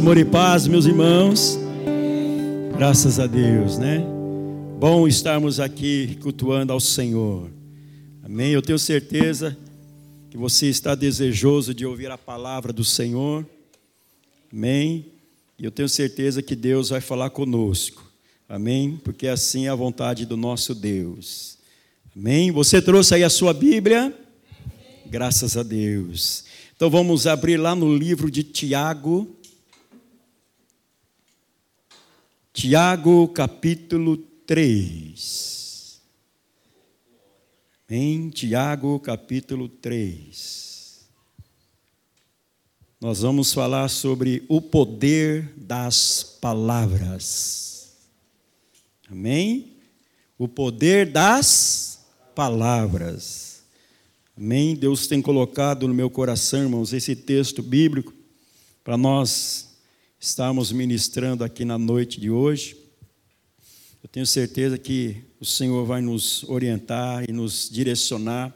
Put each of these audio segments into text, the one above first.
Amor e paz, meus irmãos. Graças a Deus, né? Bom estarmos aqui cultuando ao Senhor. Amém. Eu tenho certeza que você está desejoso de ouvir a palavra do Senhor. Amém. E eu tenho certeza que Deus vai falar conosco. Amém. Porque assim é a vontade do nosso Deus. Amém. Você trouxe aí a sua Bíblia? Graças a Deus. Então vamos abrir lá no livro de Tiago. Tiago capítulo 3. Em Tiago capítulo 3. Nós vamos falar sobre o poder das palavras. Amém? O poder das palavras. Amém? Deus tem colocado no meu coração, irmãos, esse texto bíblico para nós estamos ministrando aqui na noite de hoje. Eu tenho certeza que o Senhor vai nos orientar e nos direcionar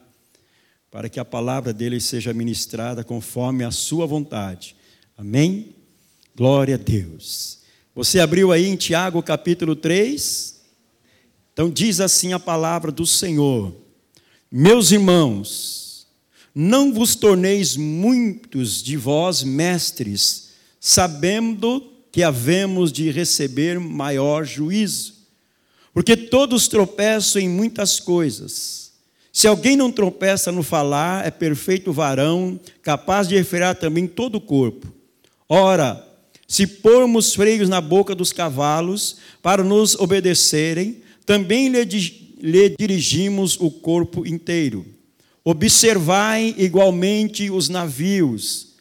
para que a palavra dele seja ministrada conforme a sua vontade. Amém? Glória a Deus. Você abriu aí em Tiago capítulo 3? Então diz assim a palavra do Senhor: Meus irmãos, não vos torneis muitos de vós mestres, sabendo que havemos de receber maior juízo. Porque todos tropeçam em muitas coisas. Se alguém não tropeça no falar, é perfeito varão, capaz de referir também todo o corpo. Ora, se pormos freios na boca dos cavalos para nos obedecerem, também lhe, lhe dirigimos o corpo inteiro. Observai igualmente os navios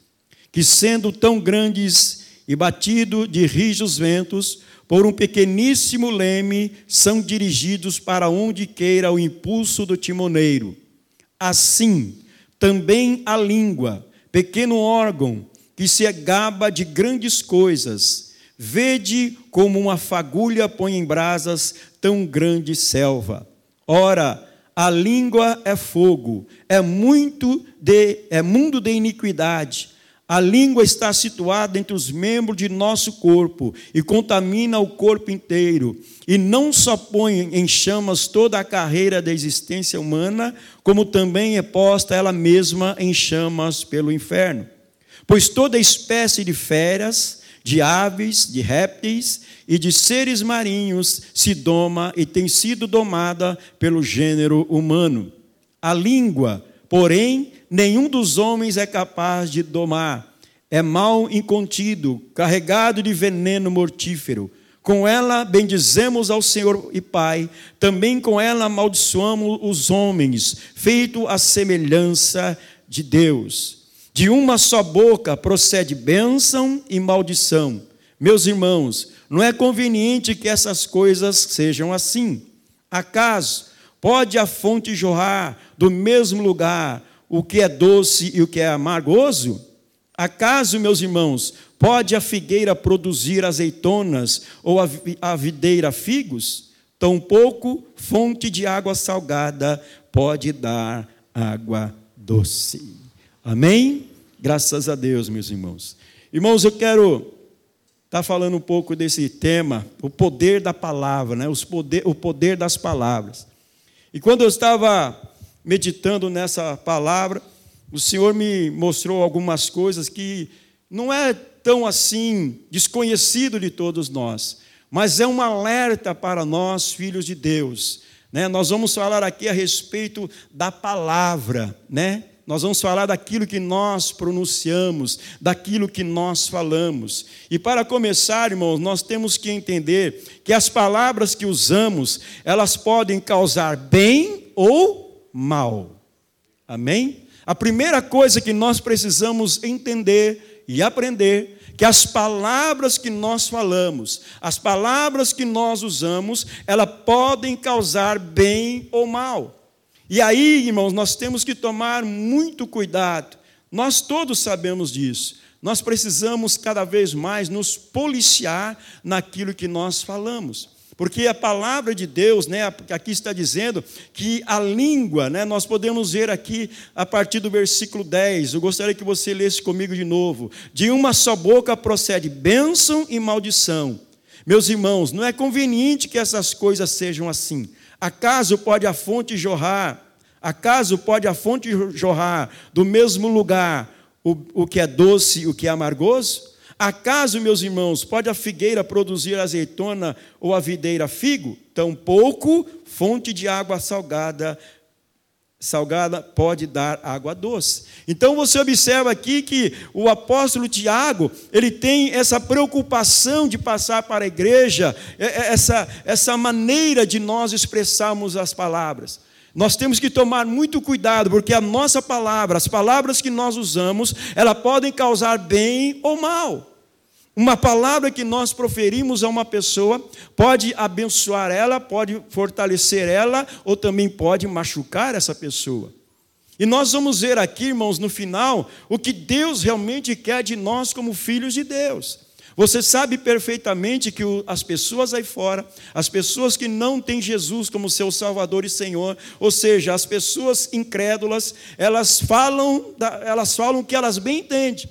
que sendo tão grandes e batido de rijos ventos, por um pequeníssimo leme, são dirigidos para onde queira o impulso do timoneiro. Assim, também a língua, pequeno órgão, que se gaba de grandes coisas, vede como uma fagulha põe em brasas tão grande selva. Ora, a língua é fogo, é muito de é mundo de iniquidade. A língua está situada entre os membros de nosso corpo e contamina o corpo inteiro, e não só põe em chamas toda a carreira da existência humana, como também é posta ela mesma em chamas pelo inferno. Pois toda espécie de feras, de aves, de répteis e de seres marinhos se doma e tem sido domada pelo gênero humano. A língua, porém, nenhum dos homens é capaz de domar. É mal incontido, carregado de veneno mortífero. Com ela bendizemos ao Senhor e Pai, também com ela amaldiçoamos os homens, feito a semelhança de Deus. De uma só boca procede bênção e maldição. Meus irmãos, não é conveniente que essas coisas sejam assim. Acaso pode a fonte jorrar do mesmo lugar o que é doce e o que é amargoso? Acaso, meus irmãos, pode a figueira produzir azeitonas ou a videira figos? Tampouco fonte de água salgada pode dar água doce. Amém? Graças a Deus, meus irmãos. Irmãos, eu quero estar tá falando um pouco desse tema, o poder da palavra, né? Os poder, o poder das palavras. E quando eu estava meditando nessa palavra, o Senhor me mostrou algumas coisas que não é tão assim desconhecido de todos nós, mas é um alerta para nós, filhos de Deus. Né? Nós vamos falar aqui a respeito da palavra, né? Nós vamos falar daquilo que nós pronunciamos, daquilo que nós falamos. E para começar, irmãos, nós temos que entender que as palavras que usamos, elas podem causar bem ou mal. Amém? A primeira coisa que nós precisamos entender e aprender que as palavras que nós falamos, as palavras que nós usamos, elas podem causar bem ou mal. E aí, irmãos, nós temos que tomar muito cuidado. Nós todos sabemos disso. Nós precisamos cada vez mais nos policiar naquilo que nós falamos. Porque a palavra de Deus, né, aqui está dizendo que a língua, né, nós podemos ver aqui a partir do versículo 10. Eu gostaria que você lesse comigo de novo. De uma só boca procede bênção e maldição. Meus irmãos, não é conveniente que essas coisas sejam assim. Acaso pode a fonte jorrar? Acaso pode a fonte jorrar do mesmo lugar o, o que é doce e o que é amargoso? Acaso, meus irmãos, pode a figueira produzir azeitona ou a videira figo? Tampouco fonte de água salgada salgada pode dar água doce. Então você observa aqui que o apóstolo Tiago, ele tem essa preocupação de passar para a igreja, é, é, essa, essa maneira de nós expressarmos as palavras. Nós temos que tomar muito cuidado, porque a nossa palavra, as palavras que nós usamos, elas podem causar bem ou mal. Uma palavra que nós proferimos a uma pessoa pode abençoar ela, pode fortalecer ela, ou também pode machucar essa pessoa. E nós vamos ver aqui, irmãos, no final, o que Deus realmente quer de nós como filhos de Deus. Você sabe perfeitamente que as pessoas aí fora, as pessoas que não têm Jesus como seu Salvador e Senhor, ou seja, as pessoas incrédulas, elas falam, elas falam que elas bem entendem.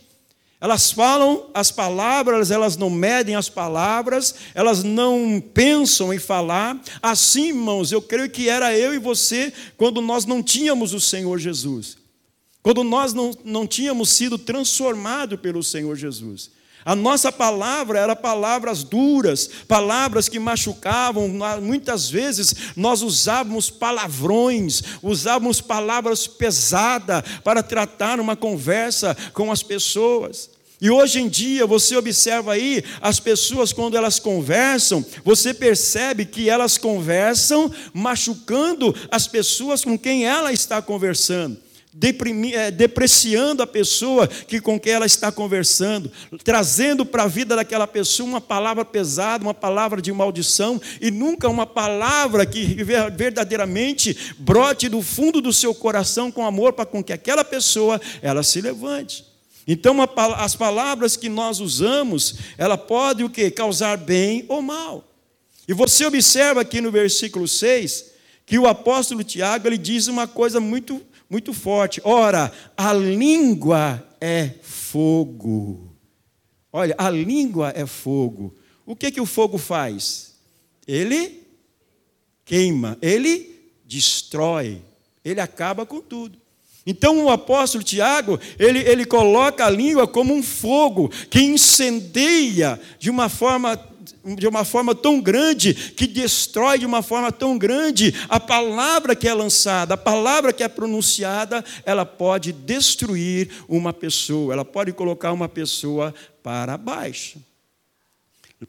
Elas falam as palavras, elas não medem as palavras, elas não pensam em falar. Assim, irmãos, eu creio que era eu e você quando nós não tínhamos o Senhor Jesus. Quando nós não, não tínhamos sido transformados pelo Senhor Jesus. A nossa palavra era palavras duras, palavras que machucavam. Muitas vezes nós usávamos palavrões, usávamos palavras pesadas para tratar uma conversa com as pessoas. E hoje em dia, você observa aí, as pessoas, quando elas conversam, você percebe que elas conversam machucando as pessoas com quem ela está conversando. É, depreciando a pessoa que com quem ela está conversando, trazendo para a vida daquela pessoa uma palavra pesada, uma palavra de maldição, e nunca uma palavra que verdadeiramente brote do fundo do seu coração com amor para com que aquela pessoa ela se levante. Então, as palavras que nós usamos, ela pode o quê? Causar bem ou mal. E você observa aqui no versículo 6 que o apóstolo Tiago ele diz uma coisa muito muito forte. Ora, a língua é fogo. Olha, a língua é fogo. O que que o fogo faz? Ele queima, ele destrói, ele acaba com tudo. Então o apóstolo Tiago, ele, ele coloca a língua como um fogo que incendeia de uma forma de uma forma tão grande, que destrói de uma forma tão grande, a palavra que é lançada, a palavra que é pronunciada, ela pode destruir uma pessoa, ela pode colocar uma pessoa para baixo.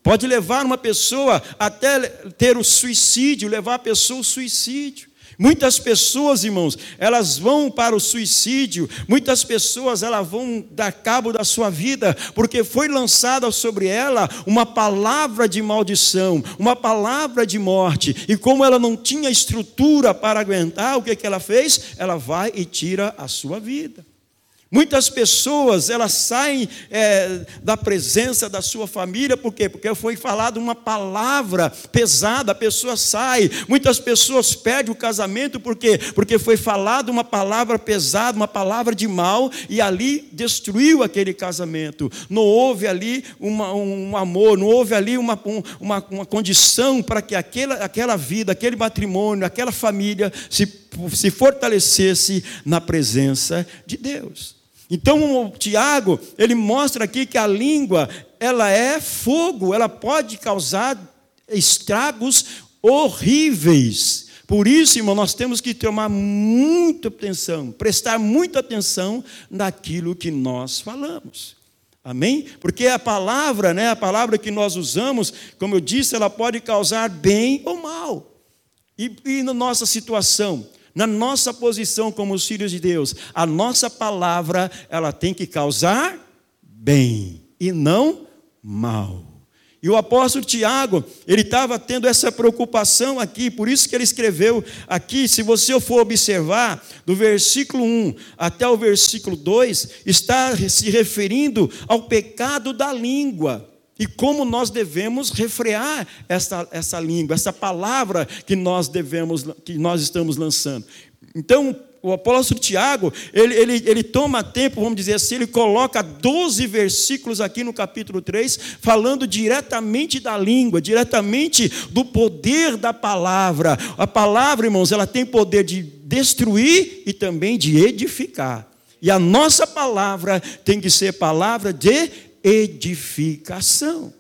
Pode levar uma pessoa até ter o suicídio, levar a pessoa ao suicídio. Muitas pessoas, irmãos, elas vão para o suicídio, muitas pessoas elas vão dar cabo da sua vida, porque foi lançada sobre ela uma palavra de maldição, uma palavra de morte, e como ela não tinha estrutura para aguentar, o que, que ela fez? Ela vai e tira a sua vida. Muitas pessoas, elas saem é, da presença da sua família, por quê? Porque foi falada uma palavra pesada, a pessoa sai. Muitas pessoas perdem o casamento, por quê? Porque foi falada uma palavra pesada, uma palavra de mal, e ali destruiu aquele casamento. Não houve ali uma, um amor, não houve ali uma, uma, uma condição para que aquela, aquela vida, aquele matrimônio, aquela família se, se fortalecesse na presença de Deus. Então, o Tiago, ele mostra aqui que a língua, ela é fogo, ela pode causar estragos horríveis. Por isso, irmão, nós temos que tomar muita atenção, prestar muita atenção naquilo que nós falamos. Amém? Porque a palavra, né, a palavra que nós usamos, como eu disse, ela pode causar bem ou mal. E, e na nossa situação, na nossa posição como os filhos de Deus, a nossa palavra, ela tem que causar bem e não mal. E o apóstolo Tiago, ele estava tendo essa preocupação aqui, por isso que ele escreveu aqui, se você for observar, do versículo 1 até o versículo 2, está se referindo ao pecado da língua. E como nós devemos refrear essa, essa língua, essa palavra que nós devemos, que nós estamos lançando. Então, o apóstolo Tiago, ele, ele, ele toma tempo, vamos dizer assim, ele coloca 12 versículos aqui no capítulo 3, falando diretamente da língua, diretamente do poder da palavra. A palavra, irmãos, ela tem poder de destruir e também de edificar. E a nossa palavra tem que ser palavra de edificação.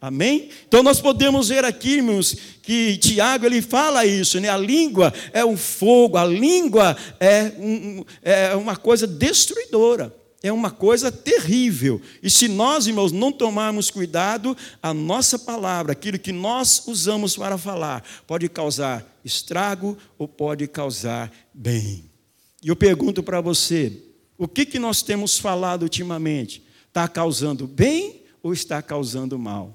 Amém? Então nós podemos ver aqui, irmãos, que Tiago ele fala isso, né? A língua é um fogo, a língua é, um, é uma coisa destruidora, é uma coisa terrível. E se nós, irmãos, não tomarmos cuidado, a nossa palavra, aquilo que nós usamos para falar, pode causar estrago ou pode causar bem. E eu pergunto para você, o que, que nós temos falado ultimamente? Está causando bem ou está causando mal?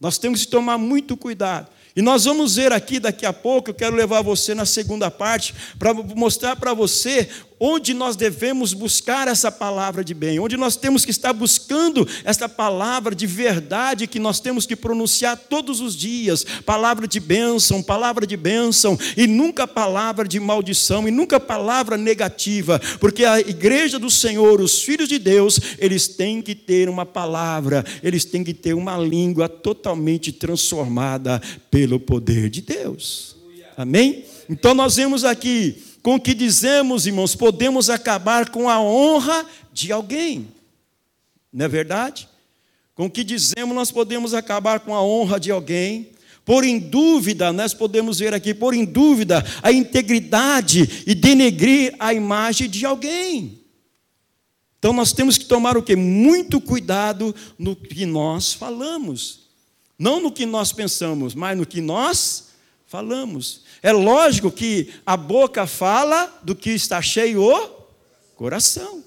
Nós temos que tomar muito cuidado. E nós vamos ver aqui daqui a pouco, eu quero levar você na segunda parte, para mostrar para você onde nós devemos buscar essa palavra de bem, onde nós temos que estar buscando essa palavra de verdade que nós temos que pronunciar todos os dias, palavra de bênção, palavra de bênção, e nunca palavra de maldição, e nunca palavra negativa, porque a igreja do Senhor, os filhos de Deus, eles têm que ter uma palavra, eles têm que ter uma língua totalmente transformada pelo poder de Deus. Amém? Então nós vemos aqui com o que dizemos, irmãos, podemos acabar com a honra de alguém. Não é verdade? Com o que dizemos, nós podemos acabar com a honra de alguém. Por em dúvida, nós podemos ver aqui, por em dúvida, a integridade e denegrir a imagem de alguém. Então nós temos que tomar o que? Muito cuidado no que nós falamos. Não no que nós pensamos, mas no que nós falamos. É lógico que a boca fala do que está cheio o coração.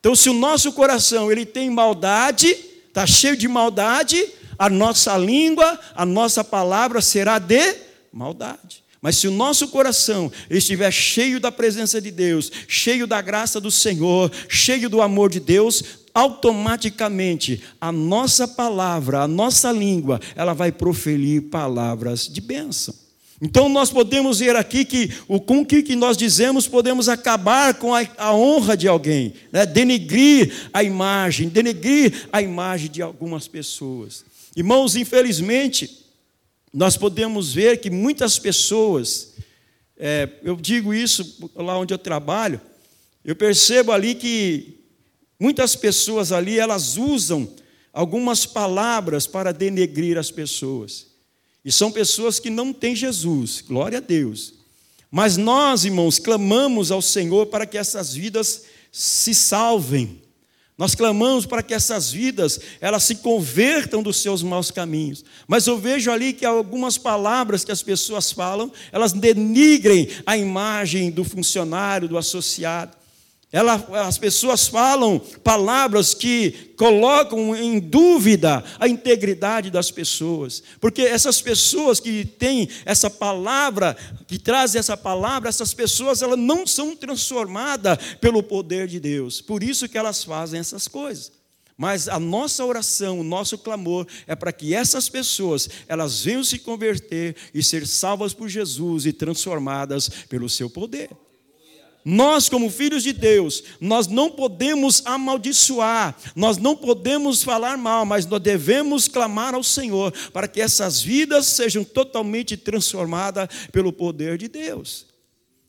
Então, se o nosso coração ele tem maldade, está cheio de maldade, a nossa língua, a nossa palavra será de maldade. Mas se o nosso coração estiver cheio da presença de Deus, cheio da graça do Senhor, cheio do amor de Deus, automaticamente a nossa palavra, a nossa língua, ela vai proferir palavras de bênção. Então nós podemos ver aqui que o com que nós dizemos podemos acabar com a, a honra de alguém, né? denegrir a imagem, denegrir a imagem de algumas pessoas. Irmãos, infelizmente, nós podemos ver que muitas pessoas, é, eu digo isso lá onde eu trabalho, eu percebo ali que muitas pessoas ali elas usam algumas palavras para denegrir as pessoas. E são pessoas que não têm Jesus, glória a Deus. Mas nós, irmãos, clamamos ao Senhor para que essas vidas se salvem. Nós clamamos para que essas vidas elas se convertam dos seus maus caminhos. Mas eu vejo ali que algumas palavras que as pessoas falam, elas denigrem a imagem do funcionário, do associado. Ela, as pessoas falam palavras que colocam em dúvida a integridade das pessoas, porque essas pessoas que têm essa palavra, que trazem essa palavra, essas pessoas elas não são transformadas pelo poder de Deus, por isso que elas fazem essas coisas. Mas a nossa oração, o nosso clamor é para que essas pessoas elas venham se converter e ser salvas por Jesus e transformadas pelo seu poder. Nós, como filhos de Deus, nós não podemos amaldiçoar, nós não podemos falar mal, mas nós devemos clamar ao Senhor para que essas vidas sejam totalmente transformadas pelo poder de Deus.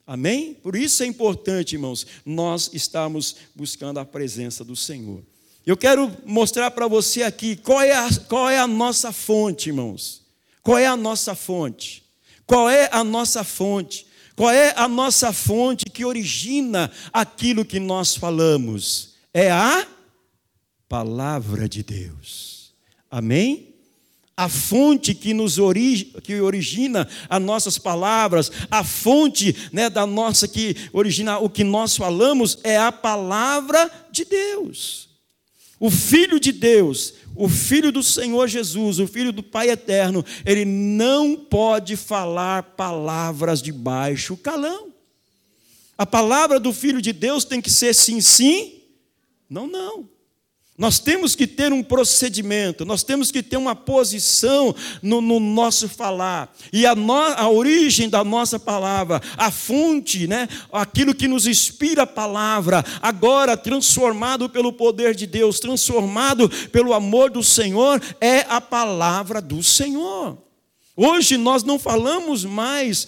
Amém? Por isso é importante, irmãos, nós estamos buscando a presença do Senhor. Eu quero mostrar para você aqui qual é, a, qual é a nossa fonte, irmãos. Qual é a nossa fonte? Qual é a nossa fonte? Qual é a nossa fonte que origina aquilo que nós falamos? É a palavra de Deus. Amém? A fonte que nos que origina as nossas palavras, a fonte né, da nossa que origina o que nós falamos é a palavra de Deus. O Filho de Deus, o Filho do Senhor Jesus, o Filho do Pai eterno, ele não pode falar palavras de baixo calão. A palavra do Filho de Deus tem que ser sim, sim, não, não. Nós temos que ter um procedimento, nós temos que ter uma posição no, no nosso falar. E a, no, a, origem da nossa palavra, a fonte, né, aquilo que nos inspira a palavra, agora transformado pelo poder de Deus, transformado pelo amor do Senhor, é a palavra do Senhor. Hoje nós não falamos mais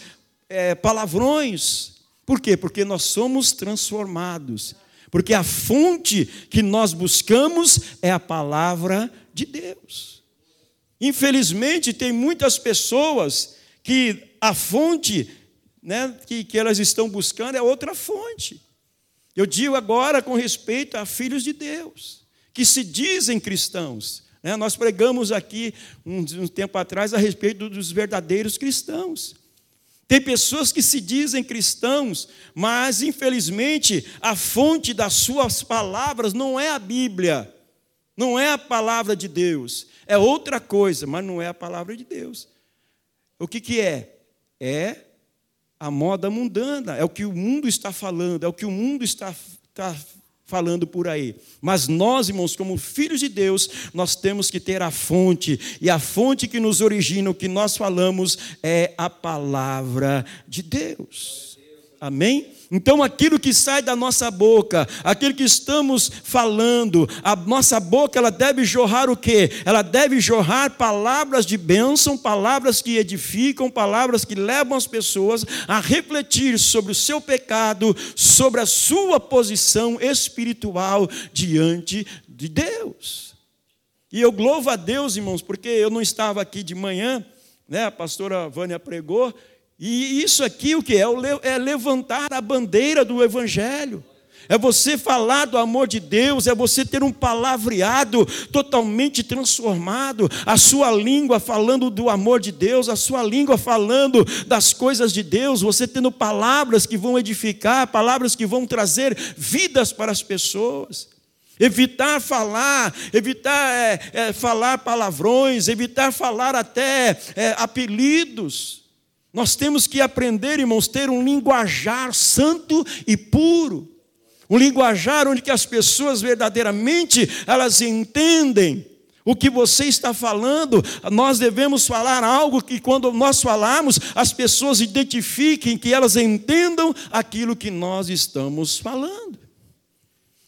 é, palavrões. Por quê? Porque nós somos transformados porque a fonte que nós buscamos é a palavra de Deus. Infelizmente, tem muitas pessoas que a fonte né, que, que elas estão buscando é outra fonte. Eu digo agora com respeito a filhos de Deus, que se dizem cristãos. Né? Nós pregamos aqui um, um tempo atrás a respeito dos verdadeiros cristãos. Tem pessoas que se dizem cristãos, mas infelizmente a fonte das suas palavras não é a Bíblia, não é a palavra de Deus, é outra coisa, mas não é a palavra de Deus. O que, que é? É a moda mundana, é o que o mundo está falando, é o que o mundo está, está falando por aí. Mas nós, irmãos, como filhos de Deus, nós temos que ter a fonte, e a fonte que nos origina o que nós falamos é a palavra de Deus. Amém? Então, aquilo que sai da nossa boca, aquilo que estamos falando, a nossa boca, ela deve jorrar o quê? Ela deve jorrar palavras de bênção, palavras que edificam, palavras que levam as pessoas a refletir sobre o seu pecado, sobre a sua posição espiritual diante de Deus. E eu louvo a Deus, irmãos, porque eu não estava aqui de manhã, né? A pastora Vânia pregou, e isso aqui o que é? É levantar a bandeira do Evangelho. É você falar do amor de Deus, é você ter um palavreado totalmente transformado, a sua língua falando do amor de Deus, a sua língua falando das coisas de Deus, você tendo palavras que vão edificar, palavras que vão trazer vidas para as pessoas. Evitar falar, evitar é, é, falar palavrões, evitar falar até é, apelidos. Nós temos que aprender, irmãos, ter um linguajar santo e puro. Um linguajar onde que as pessoas verdadeiramente elas entendem o que você está falando. Nós devemos falar algo que quando nós falarmos, as pessoas identifiquem, que elas entendam aquilo que nós estamos falando.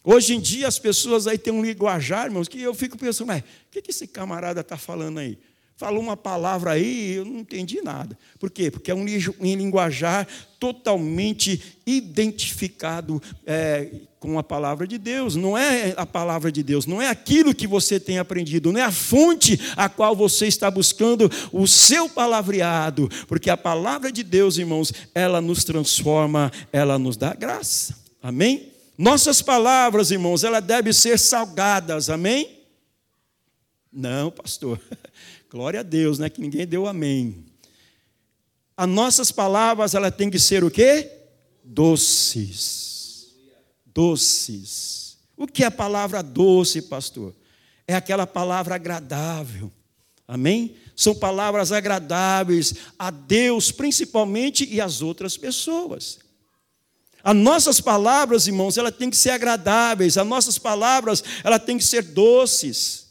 Hoje em dia as pessoas aí têm um linguajar, irmãos, que eu fico pensando, mas o que esse camarada está falando aí? Falou uma palavra aí eu não entendi nada. Por quê? Porque é um linguajar totalmente identificado é, com a palavra de Deus. Não é a palavra de Deus, não é aquilo que você tem aprendido, não é a fonte a qual você está buscando o seu palavreado. Porque a palavra de Deus, irmãos, ela nos transforma, ela nos dá graça. Amém? Nossas palavras, irmãos, ela devem ser salgadas. Amém? Não, pastor. Glória a Deus, né? Que ninguém deu amém. As nossas palavras, ela tem que ser o quê? Doces. Doces. O que é a palavra doce, pastor? É aquela palavra agradável. Amém? São palavras agradáveis a Deus, principalmente, e às outras pessoas. As nossas palavras, irmãos, elas têm que ser agradáveis, as nossas palavras, elas têm que ser doces.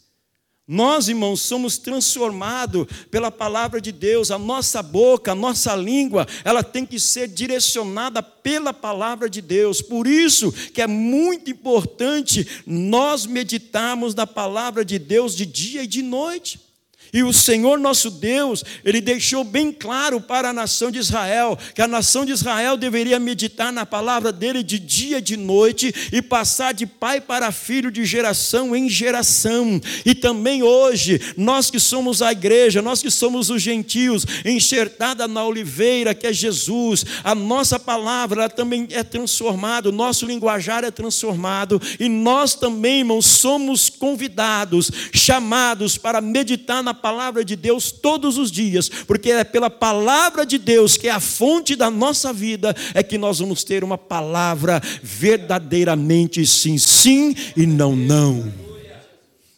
Nós, irmãos, somos transformados pela palavra de Deus. A nossa boca, a nossa língua, ela tem que ser direcionada pela palavra de Deus. Por isso que é muito importante nós meditarmos na palavra de Deus de dia e de noite. E o Senhor nosso Deus, ele deixou bem claro para a nação de Israel que a nação de Israel deveria meditar na palavra dele de dia e de noite e passar de pai para filho, de geração em geração. E também hoje, nós que somos a igreja, nós que somos os gentios, enxertada na oliveira que é Jesus, a nossa palavra também é transformada, o nosso linguajar é transformado e nós também, irmãos, somos convidados, chamados para meditar na palavra de Deus todos os dias, porque é pela palavra de Deus, que é a fonte da nossa vida, é que nós vamos ter uma palavra verdadeiramente sim, sim e não, não.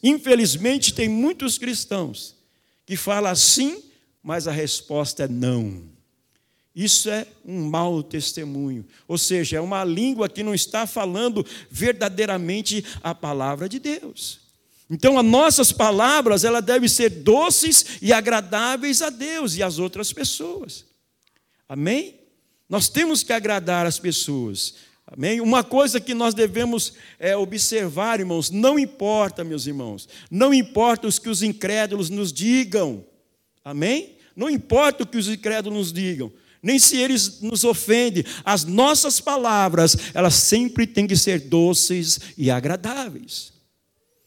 Infelizmente, tem muitos cristãos que falam sim, mas a resposta é não. Isso é um mau testemunho, ou seja, é uma língua que não está falando verdadeiramente a palavra de Deus. Então, as nossas palavras, ela devem ser doces e agradáveis a Deus e às outras pessoas. Amém? Nós temos que agradar as pessoas. Amém? Uma coisa que nós devemos é, observar, irmãos, não importa, meus irmãos, não importa os que os incrédulos nos digam. Amém? Não importa o que os incrédulos nos digam, nem se eles nos ofendem, as nossas palavras, elas sempre têm que ser doces e agradáveis.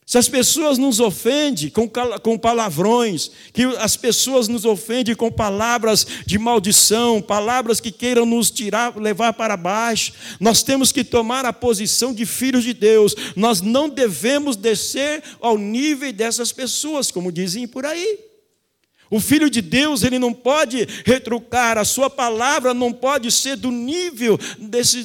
Se as pessoas nos ofendem com, com palavrões, que as pessoas nos ofendem com palavras de maldição, palavras que queiram nos tirar, levar para baixo, nós temos que tomar a posição de filhos de Deus. Nós não devemos descer ao nível dessas pessoas, como dizem por aí. O filho de Deus, ele não pode retrucar, a sua palavra não pode ser do nível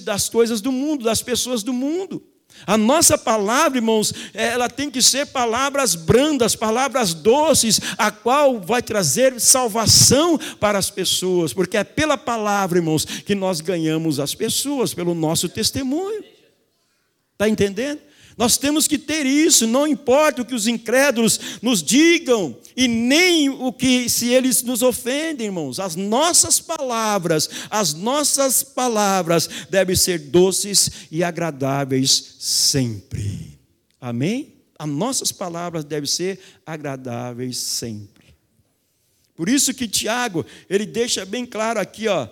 das coisas do mundo, das pessoas do mundo. A nossa palavra, irmãos, ela tem que ser palavras brandas, palavras doces, a qual vai trazer salvação para as pessoas, porque é pela palavra, irmãos, que nós ganhamos as pessoas, pelo nosso testemunho. Está entendendo? Nós temos que ter isso, não importa o que os incrédulos nos digam, e nem o que se eles nos ofendem, irmãos. As nossas palavras, as nossas palavras devem ser doces e agradáveis sempre. Amém? As nossas palavras devem ser agradáveis sempre. Por isso que Tiago, ele deixa bem claro aqui, ó,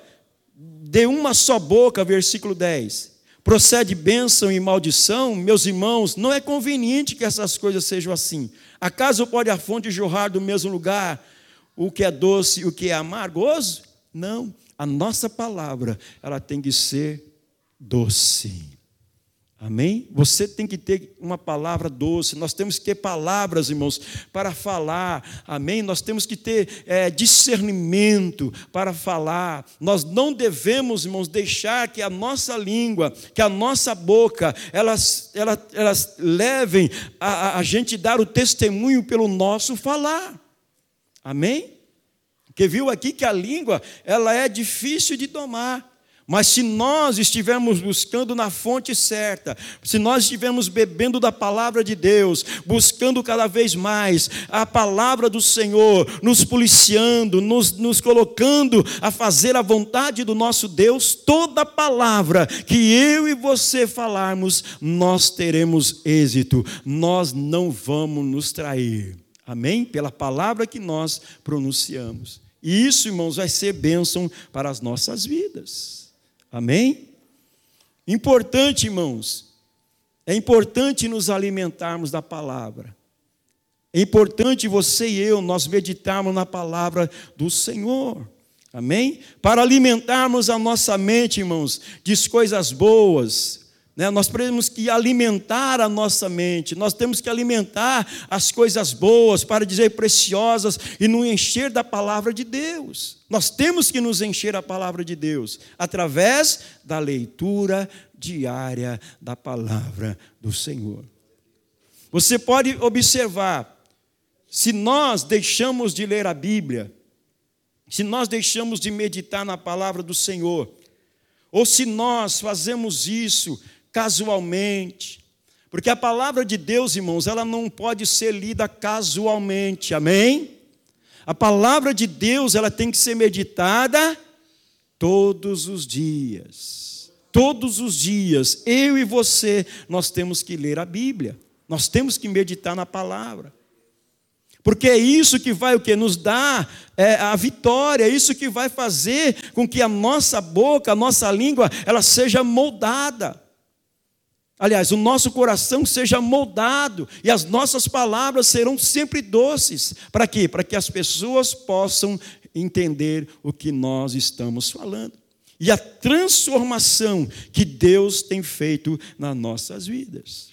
de uma só boca, versículo 10 procede bênção e maldição, meus irmãos, não é conveniente que essas coisas sejam assim. Acaso pode a fonte jorrar do mesmo lugar o que é doce e o que é amargoso? Não. A nossa palavra, ela tem que ser doce. Amém? Você tem que ter uma palavra doce, nós temos que ter palavras, irmãos, para falar, amém? Nós temos que ter é, discernimento para falar, nós não devemos, irmãos, deixar que a nossa língua, que a nossa boca, elas, elas, elas levem a, a gente dar o testemunho pelo nosso falar, amém? Porque viu aqui que a língua, ela é difícil de domar, mas se nós estivermos buscando na fonte certa, se nós estivermos bebendo da palavra de Deus, buscando cada vez mais a palavra do Senhor, nos policiando, nos, nos colocando a fazer a vontade do nosso Deus, toda palavra que eu e você falarmos, nós teremos êxito, nós não vamos nos trair. Amém? Pela palavra que nós pronunciamos. E isso, irmãos, vai ser bênção para as nossas vidas. Amém? Importante, irmãos, é importante nos alimentarmos da palavra. É importante você e eu nós meditarmos na palavra do Senhor. Amém? Para alimentarmos a nossa mente, irmãos, de coisas boas, né? Nós temos que alimentar a nossa mente, nós temos que alimentar as coisas boas, para dizer preciosas, e nos encher da palavra de Deus. Nós temos que nos encher a palavra de Deus, através da leitura diária da palavra do Senhor. Você pode observar, se nós deixamos de ler a Bíblia, se nós deixamos de meditar na palavra do Senhor, ou se nós fazemos isso casualmente. Porque a palavra de Deus, irmãos, ela não pode ser lida casualmente, amém? A palavra de Deus, ela tem que ser meditada todos os dias. Todos os dias, eu e você, nós temos que ler a Bíblia. Nós temos que meditar na palavra. Porque é isso que vai o que nos dá é, a vitória, é isso que vai fazer com que a nossa boca, a nossa língua, ela seja moldada. Aliás, o nosso coração seja moldado e as nossas palavras serão sempre doces. Para quê? Para que as pessoas possam entender o que nós estamos falando. E a transformação que Deus tem feito nas nossas vidas.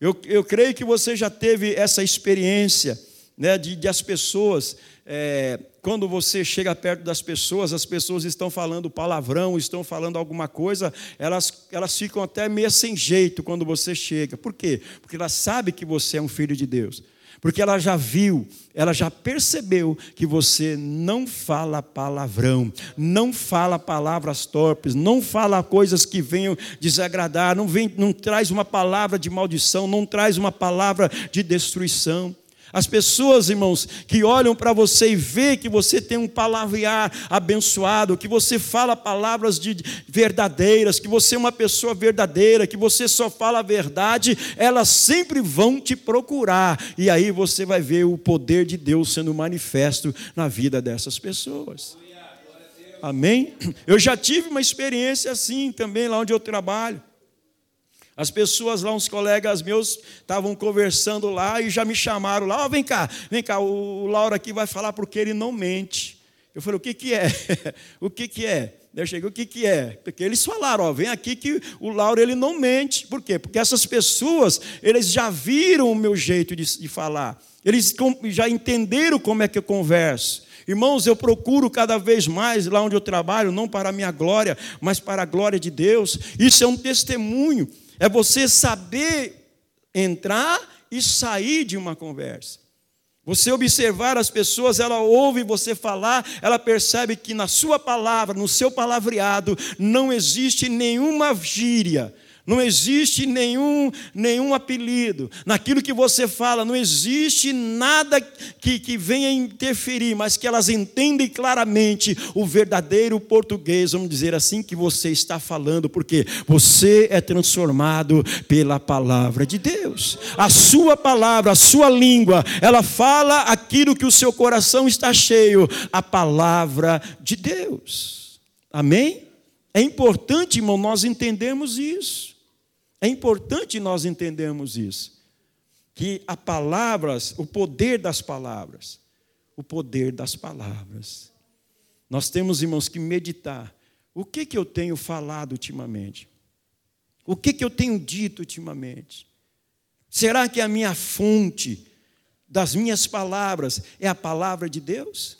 Eu, eu creio que você já teve essa experiência né, de, de as pessoas é, quando você chega perto das pessoas, as pessoas estão falando palavrão, estão falando alguma coisa, elas, elas ficam até meio sem jeito quando você chega. Por quê? Porque elas sabem que você é um filho de Deus. porque ela já viu, ela já percebeu que você não fala palavrão, não fala palavras torpes, não fala coisas que venham desagradar, não, vem, não traz uma palavra de maldição, não traz uma palavra de destruição. As pessoas, irmãos, que olham para você e vê que você tem um palavrear abençoado, que você fala palavras de verdadeiras, que você é uma pessoa verdadeira, que você só fala a verdade, elas sempre vão te procurar. E aí você vai ver o poder de Deus sendo manifesto na vida dessas pessoas. Amém? Eu já tive uma experiência assim também lá onde eu trabalho. As pessoas lá, uns colegas meus, estavam conversando lá e já me chamaram lá, oh, vem cá, vem cá, o Lauro aqui vai falar porque ele não mente. Eu falei, o que, que é? o que, que é? Eu cheguei, o que, que é? Porque eles falaram, ó, vem aqui que o Lauro ele não mente. Por quê? Porque essas pessoas, eles já viram o meu jeito de, de falar. Eles já entenderam como é que eu converso. Irmãos, eu procuro cada vez mais lá onde eu trabalho, não para a minha glória, mas para a glória de Deus. Isso é um testemunho. É você saber entrar e sair de uma conversa. Você observar as pessoas, ela ouve você falar, ela percebe que na sua palavra, no seu palavreado, não existe nenhuma gíria, não existe nenhum, nenhum apelido. Naquilo que você fala, não existe nada que, que venha interferir, mas que elas entendem claramente o verdadeiro português, vamos dizer assim, que você está falando, porque você é transformado pela palavra de Deus. A sua palavra, a sua língua, ela fala aquilo que o seu coração está cheio, a palavra de Deus. Amém? É importante, irmão, nós entendermos isso. É importante nós entendermos isso. Que a palavras, o poder das palavras, o poder das palavras. Nós temos, irmãos, que meditar. O que, que eu tenho falado ultimamente? O que, que eu tenho dito ultimamente? Será que a minha fonte das minhas palavras é a palavra de Deus?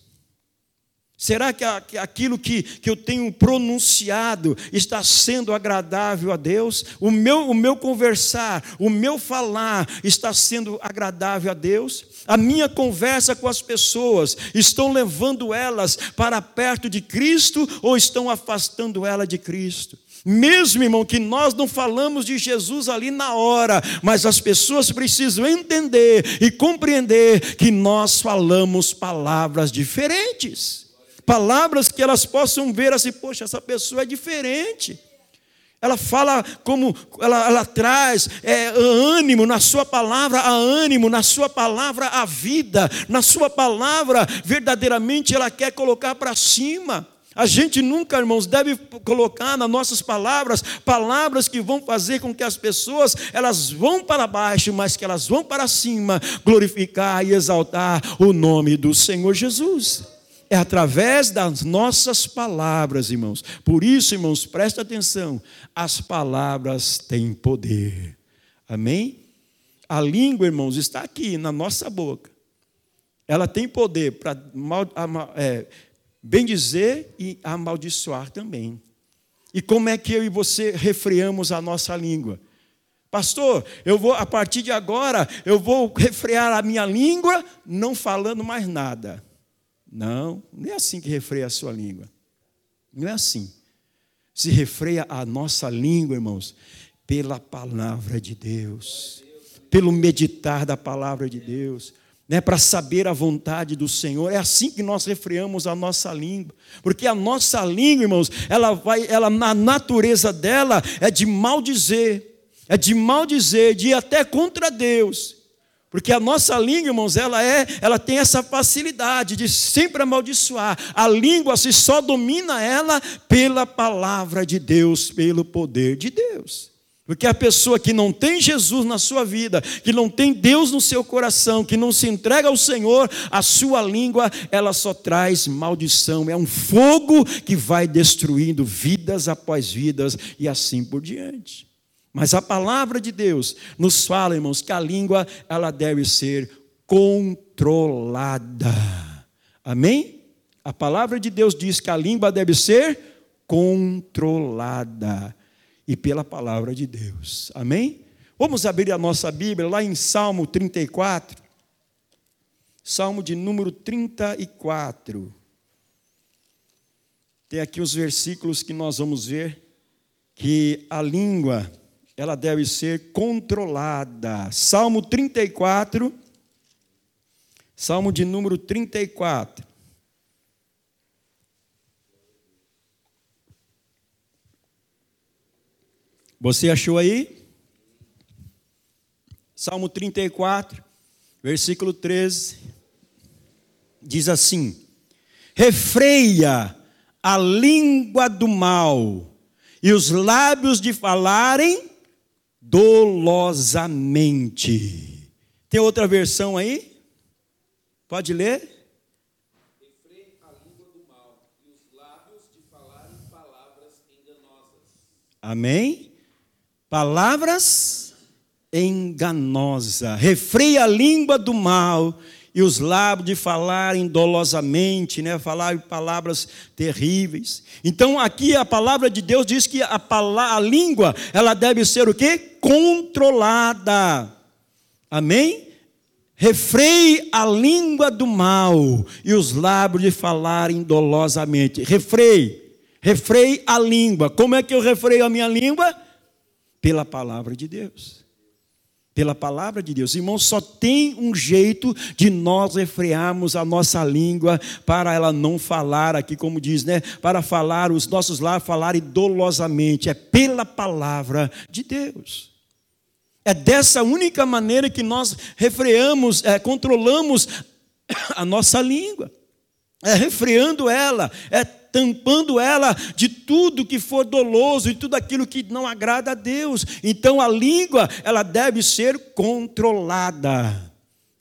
Será que aquilo que, que eu tenho pronunciado está sendo agradável a Deus? O meu, o meu conversar, o meu falar está sendo agradável a Deus? A minha conversa com as pessoas estão levando elas para perto de Cristo ou estão afastando ela de Cristo? Mesmo, irmão, que nós não falamos de Jesus ali na hora, mas as pessoas precisam entender e compreender que nós falamos palavras diferentes palavras que elas possam ver assim, poxa, essa pessoa é diferente. Ela fala como ela, ela traz é, ânimo na sua palavra, a ânimo na sua palavra, a vida, na sua palavra, verdadeiramente ela quer colocar para cima. A gente nunca, irmãos, deve colocar nas nossas palavras palavras que vão fazer com que as pessoas elas vão para baixo, mas que elas vão para cima, glorificar e exaltar o nome do Senhor Jesus. É através das nossas palavras, irmãos. Por isso, irmãos, presta atenção: as palavras têm poder. Amém? A língua, irmãos, está aqui na nossa boca. Ela tem poder para é, bem dizer e amaldiçoar também. E como é que eu e você refreamos a nossa língua? Pastor, eu vou, a partir de agora, eu vou refrear a minha língua não falando mais nada. Não, não é assim que refreia a sua língua. Não é assim. Se refreia a nossa língua, irmãos, pela palavra de Deus, pelo meditar da palavra de Deus, né, para saber a vontade do Senhor. É assim que nós refreamos a nossa língua, porque a nossa língua, irmãos, ela vai, ela na natureza dela é de maldizer, é de maldizer, de ir até contra Deus. Porque a nossa língua, irmãos, ela é, ela tem essa facilidade de sempre amaldiçoar. A língua se só domina ela pela palavra de Deus, pelo poder de Deus. Porque a pessoa que não tem Jesus na sua vida, que não tem Deus no seu coração, que não se entrega ao Senhor, a sua língua, ela só traz maldição. É um fogo que vai destruindo vidas após vidas e assim por diante. Mas a palavra de Deus nos fala, irmãos, que a língua ela deve ser controlada. Amém? A palavra de Deus diz que a língua deve ser controlada e pela palavra de Deus. Amém? Vamos abrir a nossa Bíblia lá em Salmo 34. Salmo de número 34. Tem aqui os versículos que nós vamos ver que a língua ela deve ser controlada. Salmo 34, Salmo de número 34. Você achou aí? Salmo 34, versículo 13, diz assim: Refreia a língua do mal e os lábios de falarem dolosamente. Tem outra versão aí? Pode ler? Amém? Palavras enganosas. Refreia a língua do mal e os lábios de falarem dolosamente, né? falar palavras terríveis. Então aqui a palavra de Deus diz que a, palavra, a língua, ela deve ser o quê? Controlada. Amém? Refreie a língua do mal e os lábios de falarem dolosamente. Refreie, refreie a língua. Como é que eu refreio a minha língua? Pela palavra de Deus pela palavra de Deus. Irmãos, só tem um jeito de nós refrearmos a nossa língua para ela não falar aqui, como diz, né? Para falar, os nossos lábios falarem dolosamente. É pela palavra de Deus. É dessa única maneira que nós refreamos, é, controlamos a nossa língua. É refreando ela, é tampando ela de tudo que for doloso e tudo aquilo que não agrada a Deus. Então a língua, ela deve ser controlada.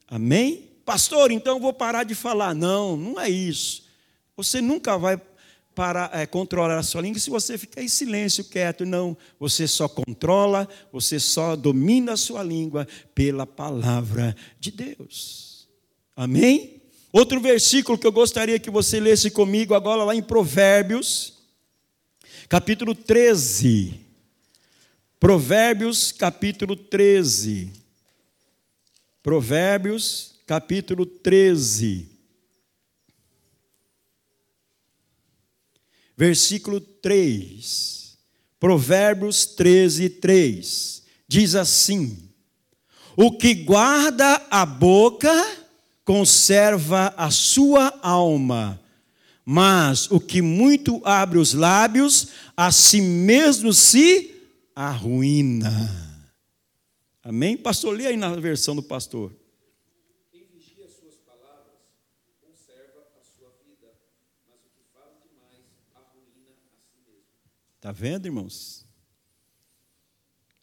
Amém? Pastor, então eu vou parar de falar. Não, não é isso. Você nunca vai para é, controlar a sua língua se você ficar em silêncio, quieto. Não, você só controla, você só domina a sua língua pela palavra de Deus. Amém? Outro versículo que eu gostaria que você lesse comigo agora, lá em Provérbios, capítulo 13. Provérbios, capítulo 13. Provérbios, capítulo 13. Versículo 3. Provérbios 13, 3. Diz assim: O que guarda a boca conserva a sua alma, mas o que muito abre os lábios, a si mesmo se arruína. Amém? Pastor, lê aí na versão do pastor. Quem vigia as suas palavras conserva a sua vida, mas o que fala demais arruína a si mesmo. Está vendo, irmãos?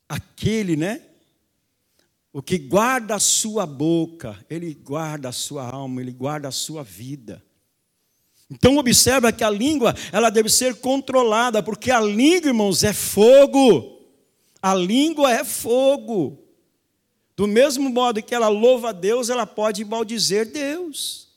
Aquele, né? O que guarda a sua boca, ele guarda a sua alma, ele guarda a sua vida. Então observa que a língua, ela deve ser controlada, porque a língua, irmãos, é fogo. A língua é fogo. Do mesmo modo que ela louva a Deus, ela pode maldizer Deus.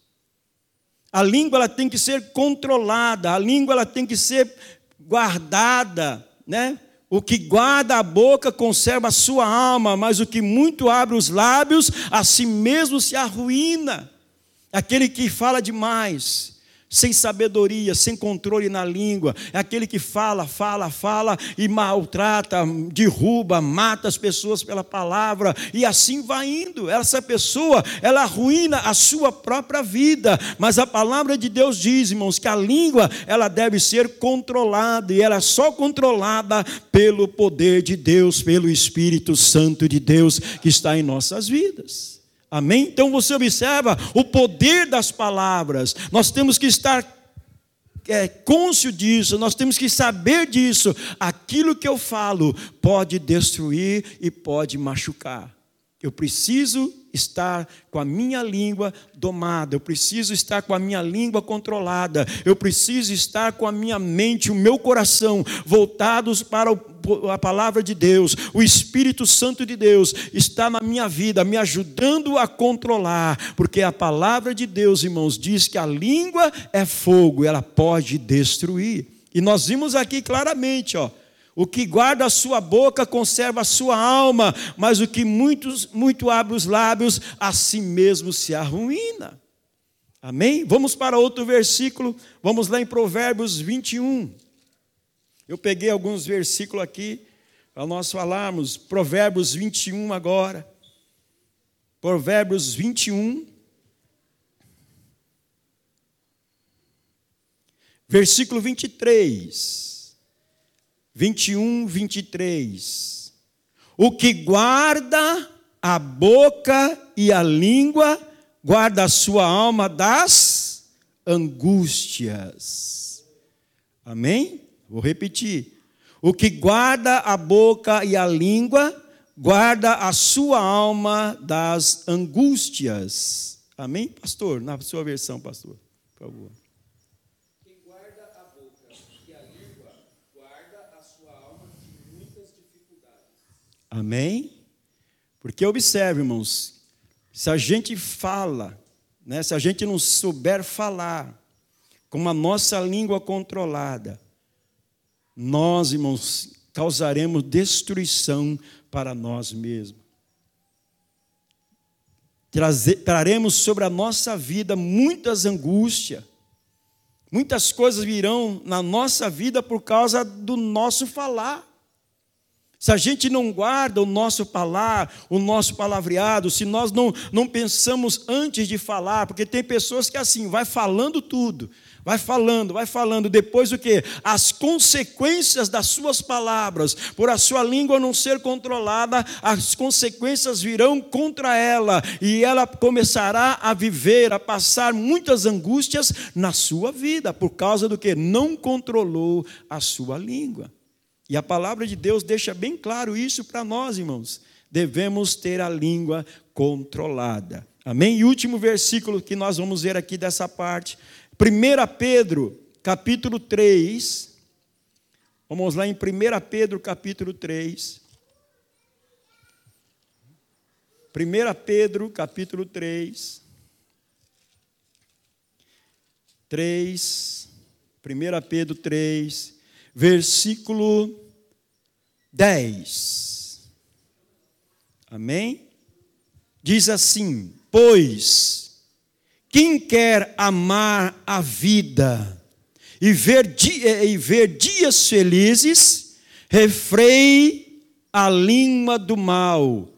A língua ela tem que ser controlada, a língua ela tem que ser guardada, né? O que guarda a boca conserva a sua alma, mas o que muito abre os lábios, a si mesmo se arruína. Aquele que fala demais, sem sabedoria, sem controle na língua, é aquele que fala, fala, fala e maltrata, derruba, mata as pessoas pela palavra e assim vai indo. Essa pessoa, ela arruína a sua própria vida, mas a palavra de Deus diz, irmãos, que a língua, ela deve ser controlada e ela é só controlada pelo poder de Deus, pelo Espírito Santo de Deus que está em nossas vidas. Amém? Então você observa o poder das palavras. Nós temos que estar é, cônscio disso, nós temos que saber disso. Aquilo que eu falo pode destruir e pode machucar. Eu preciso estar com a minha língua domada, eu preciso estar com a minha língua controlada, eu preciso estar com a minha mente, o meu coração voltados para a palavra de Deus. O Espírito Santo de Deus está na minha vida, me ajudando a controlar, porque a palavra de Deus, irmãos, diz que a língua é fogo, ela pode destruir. E nós vimos aqui claramente, ó, O que guarda a sua boca conserva a sua alma, mas o que muito abre os lábios, a si mesmo se arruína. Amém? Vamos para outro versículo, vamos lá em Provérbios 21. Eu peguei alguns versículos aqui para nós falarmos. Provérbios 21 agora. Provérbios 21. Versículo 23. 21, 23. O que guarda a boca e a língua, guarda a sua alma das angústias. Amém? Vou repetir. O que guarda a boca e a língua, guarda a sua alma das angústias. Amém, pastor? Na sua versão, pastor, por favor. Quem guarda a boca e a língua, guarda a sua alma de muitas dificuldades. Amém? Porque observe, irmãos, se a gente fala, né, se a gente não souber falar, com a nossa língua controlada, nós, irmãos, causaremos destruição para nós mesmos. Traremos sobre a nossa vida muitas angústias, muitas coisas virão na nossa vida por causa do nosso falar. Se a gente não guarda o nosso falar, o nosso palavreado, se nós não, não pensamos antes de falar, porque tem pessoas que assim, vai falando tudo, Vai falando, vai falando. Depois o que? As consequências das suas palavras, por a sua língua não ser controlada, as consequências virão contra ela e ela começará a viver, a passar muitas angústias na sua vida, por causa do que? Não controlou a sua língua. E a palavra de Deus deixa bem claro isso para nós, irmãos. Devemos ter a língua controlada. Amém? E último versículo que nós vamos ver aqui dessa parte 1 Pedro, capítulo 3. Vamos lá em 1 Pedro, capítulo 3. 1 Pedro, capítulo 3. 3. 1 Pedro 3, versículo 10. Amém? Diz assim: Pois quem quer amar a vida e ver, e ver dias felizes, refreie a língua do mal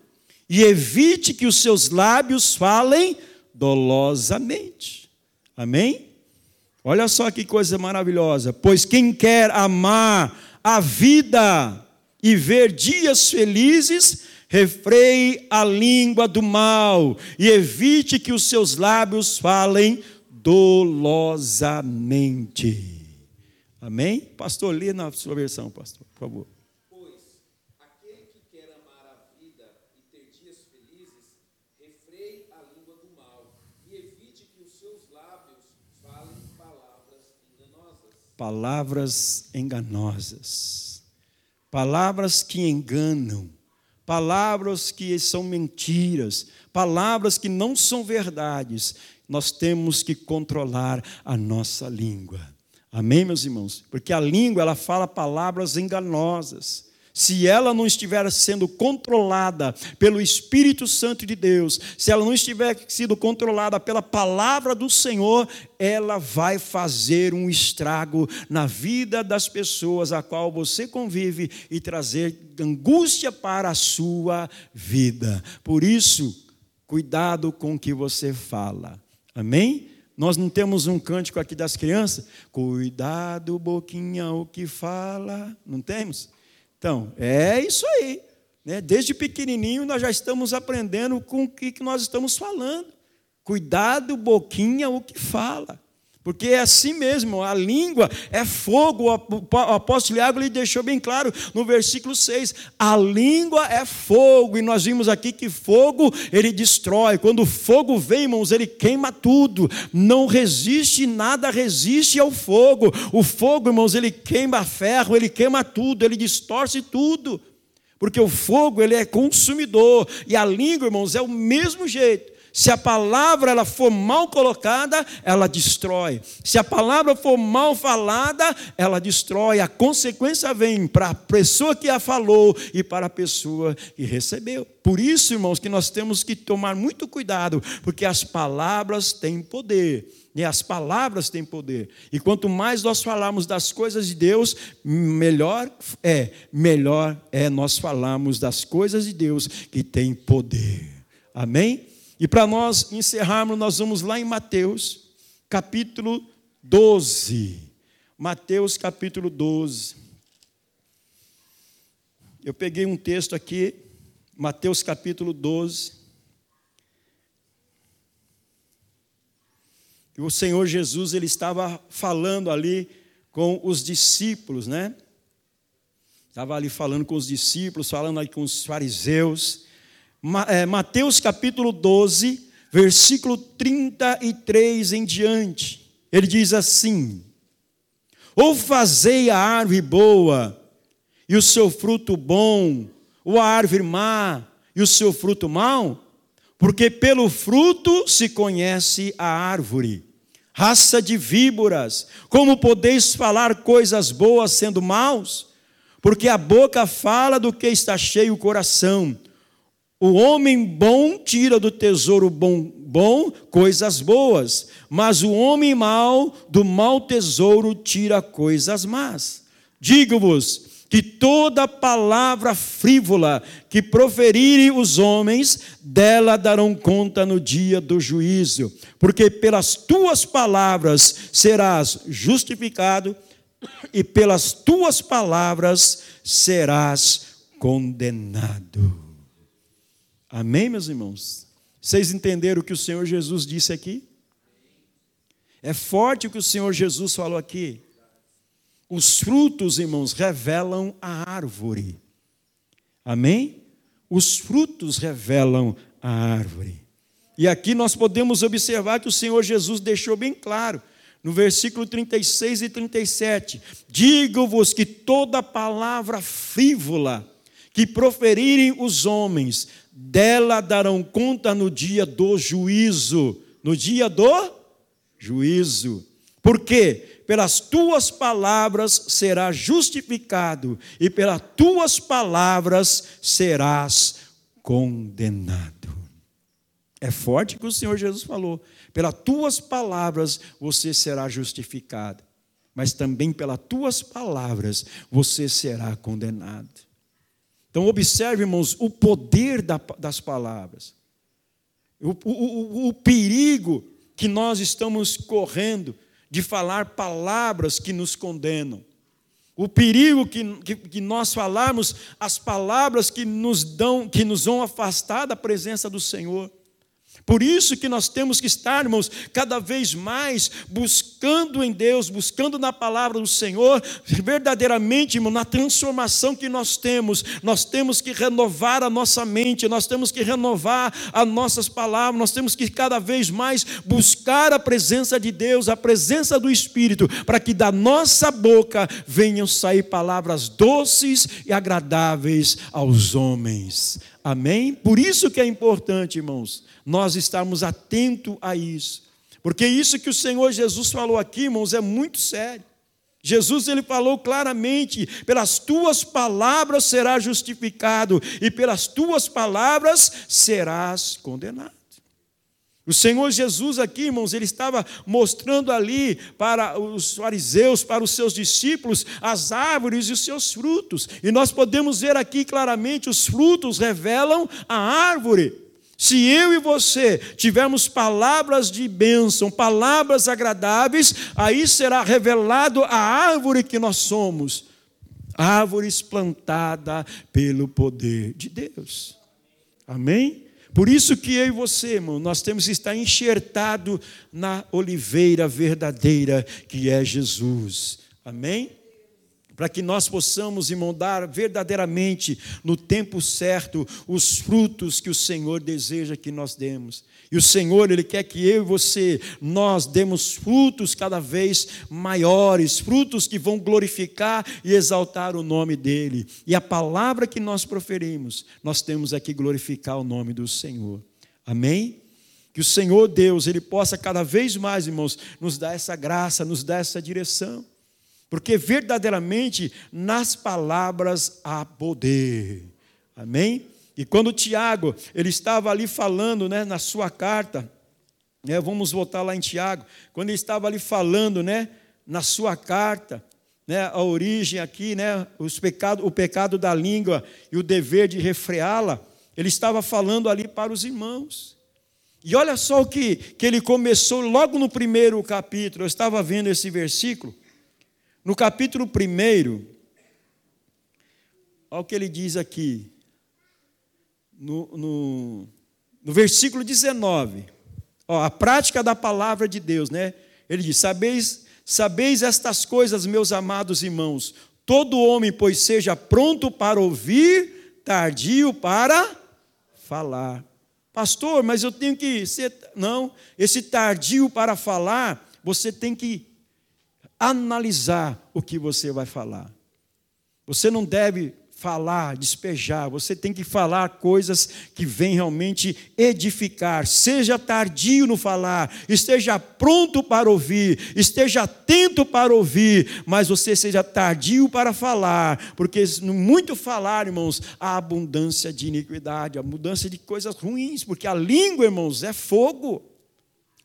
e evite que os seus lábios falem dolosamente. Amém? Olha só que coisa maravilhosa. Pois quem quer amar a vida e ver dias felizes, refreie a língua do mal e evite que os seus lábios falem dolosamente. Amém? Pastor, lê na sua versão, pastor, por favor. Pois aquele que quer amar a vida e ter dias felizes, refreie a língua do mal e evite que os seus lábios falem palavras enganosas. Palavras enganosas. Palavras que enganam palavras que são mentiras, palavras que não são verdades, nós temos que controlar a nossa língua. Amém, meus irmãos? Porque a língua ela fala palavras enganosas se ela não estiver sendo controlada pelo Espírito Santo de Deus, se ela não estiver sendo controlada pela palavra do Senhor, ela vai fazer um estrago na vida das pessoas a qual você convive e trazer angústia para a sua vida. Por isso, cuidado com o que você fala. Amém? Nós não temos um cântico aqui das crianças? Cuidado, boquinha, o que fala. Não temos? Então, é isso aí. Né? Desde pequenininho nós já estamos aprendendo com o que nós estamos falando. Cuidado, boquinha, o que fala. Porque é assim mesmo, a língua é fogo. O apóstolo Iago lhe deixou bem claro no versículo 6. A língua é fogo, e nós vimos aqui que fogo ele destrói. Quando o fogo vem, irmãos, ele queima tudo. Não resiste, nada resiste ao fogo. O fogo, irmãos, ele queima ferro, ele queima tudo, ele distorce tudo. Porque o fogo ele é consumidor, e a língua, irmãos, é o mesmo jeito. Se a palavra ela for mal colocada, ela destrói. Se a palavra for mal falada, ela destrói. A consequência vem para a pessoa que a falou e para a pessoa que recebeu. Por isso, irmãos, que nós temos que tomar muito cuidado, porque as palavras têm poder. E as palavras têm poder. E quanto mais nós falarmos das coisas de Deus, melhor é, melhor é nós falarmos das coisas de Deus que têm poder. Amém? E para nós encerrarmos, nós vamos lá em Mateus, capítulo 12. Mateus, capítulo 12. Eu peguei um texto aqui, Mateus, capítulo 12. E o Senhor Jesus, ele estava falando ali com os discípulos, né? Estava ali falando com os discípulos, falando ali com os fariseus. É, Mateus capítulo 12, versículo 33 em diante. Ele diz assim: Ou fazei a árvore boa e o seu fruto bom, ou a árvore má e o seu fruto mau? Porque pelo fruto se conhece a árvore. Raça de víboras, como podeis falar coisas boas sendo maus? Porque a boca fala do que está cheio o coração. O homem bom tira do tesouro bom, bom coisas boas, mas o homem mau do mau tesouro tira coisas más. Digo-vos que toda palavra frívola que proferirem os homens, dela darão conta no dia do juízo, porque pelas tuas palavras serás justificado e pelas tuas palavras serás condenado. Amém, meus irmãos? Vocês entenderam o que o Senhor Jesus disse aqui? É forte o que o Senhor Jesus falou aqui. Os frutos, irmãos, revelam a árvore. Amém? Os frutos revelam a árvore. E aqui nós podemos observar que o Senhor Jesus deixou bem claro, no versículo 36 e 37: Digo-vos que toda palavra frívola que proferirem os homens, dela darão conta no dia do juízo. No dia do juízo. Por quê? Pelas tuas palavras serás justificado, e pelas tuas palavras serás condenado. É forte o que o Senhor Jesus falou. Pelas tuas palavras você será justificado, mas também pelas tuas palavras você será condenado. Então, observe, irmãos, o poder das palavras, o, o, o perigo que nós estamos correndo de falar palavras que nos condenam. O perigo que, que, que, nós falarmos as palavras que nos dão, que nos vão afastar da presença do Senhor. Por isso que nós temos que estar, irmãos, cada vez mais buscando em Deus, buscando na palavra do Senhor, verdadeiramente, irmão, na transformação que nós temos. Nós temos que renovar a nossa mente, nós temos que renovar as nossas palavras, nós temos que cada vez mais buscar a presença de Deus, a presença do Espírito, para que da nossa boca venham sair palavras doces e agradáveis aos homens. Amém? Por isso que é importante, irmãos, nós estarmos atentos a isso. Porque isso que o Senhor Jesus falou aqui, irmãos, é muito sério. Jesus ele falou claramente: pelas tuas palavras serás justificado, e pelas tuas palavras serás condenado. O Senhor Jesus aqui, irmãos, ele estava mostrando ali para os fariseus, para os seus discípulos, as árvores e os seus frutos. E nós podemos ver aqui claramente: os frutos revelam a árvore. Se eu e você tivermos palavras de bênção, palavras agradáveis, aí será revelado a árvore que nós somos árvores plantada pelo poder de Deus. Amém? Por isso que eu e você, irmão, nós temos que estar enxertado na oliveira verdadeira que é Jesus. Amém? Para que nós possamos, irmão, verdadeiramente, no tempo certo, os frutos que o Senhor deseja que nós demos. E o Senhor, Ele quer que eu e você, nós demos frutos cada vez maiores, frutos que vão glorificar e exaltar o nome dEle. E a palavra que nós proferimos, nós temos aqui glorificar o nome do Senhor. Amém? Que o Senhor Deus, Ele possa cada vez mais, irmãos, nos dar essa graça, nos dar essa direção. Porque verdadeiramente nas palavras há poder. Amém? E quando Tiago, ele estava ali falando, né, na sua carta, né, vamos voltar lá em Tiago, quando ele estava ali falando, né, na sua carta, né, a origem aqui, né, os pecado, o pecado da língua e o dever de refreá-la, ele estava falando ali para os irmãos. E olha só o que, que ele começou logo no primeiro capítulo, eu estava vendo esse versículo, no capítulo primeiro, olha o que ele diz aqui, no, no, no versículo 19, ó, a prática da palavra de Deus, né? Ele diz: Sabeis, sabeis estas coisas, meus amados irmãos, todo homem, pois seja pronto para ouvir, tardio para falar. Pastor, mas eu tenho que ser. Não, esse tardio para falar, você tem que analisar o que você vai falar. Você não deve falar, despejar, você tem que falar coisas que vêm realmente edificar. Seja tardio no falar, esteja pronto para ouvir, esteja atento para ouvir, mas você seja tardio para falar, porque no muito falar, irmãos, há abundância de iniquidade, abundância de coisas ruins, porque a língua, irmãos, é fogo.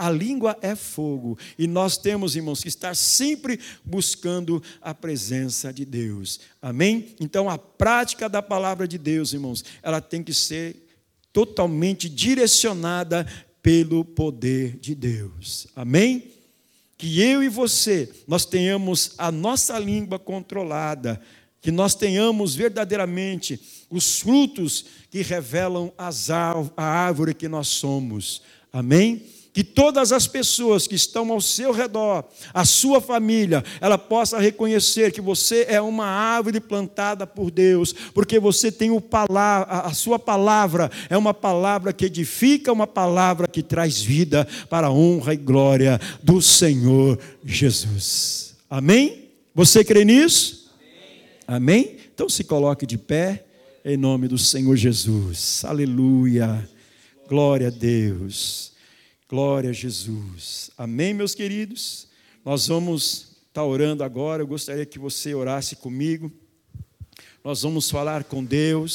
A língua é fogo e nós temos, irmãos, que estar sempre buscando a presença de Deus. Amém? Então, a prática da palavra de Deus, irmãos, ela tem que ser totalmente direcionada pelo poder de Deus. Amém? Que eu e você, nós tenhamos a nossa língua controlada, que nós tenhamos verdadeiramente os frutos que revelam as a árvore que nós somos. Amém? Que todas as pessoas que estão ao seu redor, a sua família, ela possa reconhecer que você é uma árvore plantada por Deus, porque você tem o palavra, a sua palavra é uma palavra que edifica, uma palavra que traz vida para a honra e glória do Senhor Jesus. Amém? Você crê nisso? Amém? Amém? Então se coloque de pé em nome do Senhor Jesus. Aleluia. Glória a Deus. Glória a Jesus. Amém, meus queridos? Nós vamos estar orando agora. Eu gostaria que você orasse comigo. Nós vamos falar com Deus.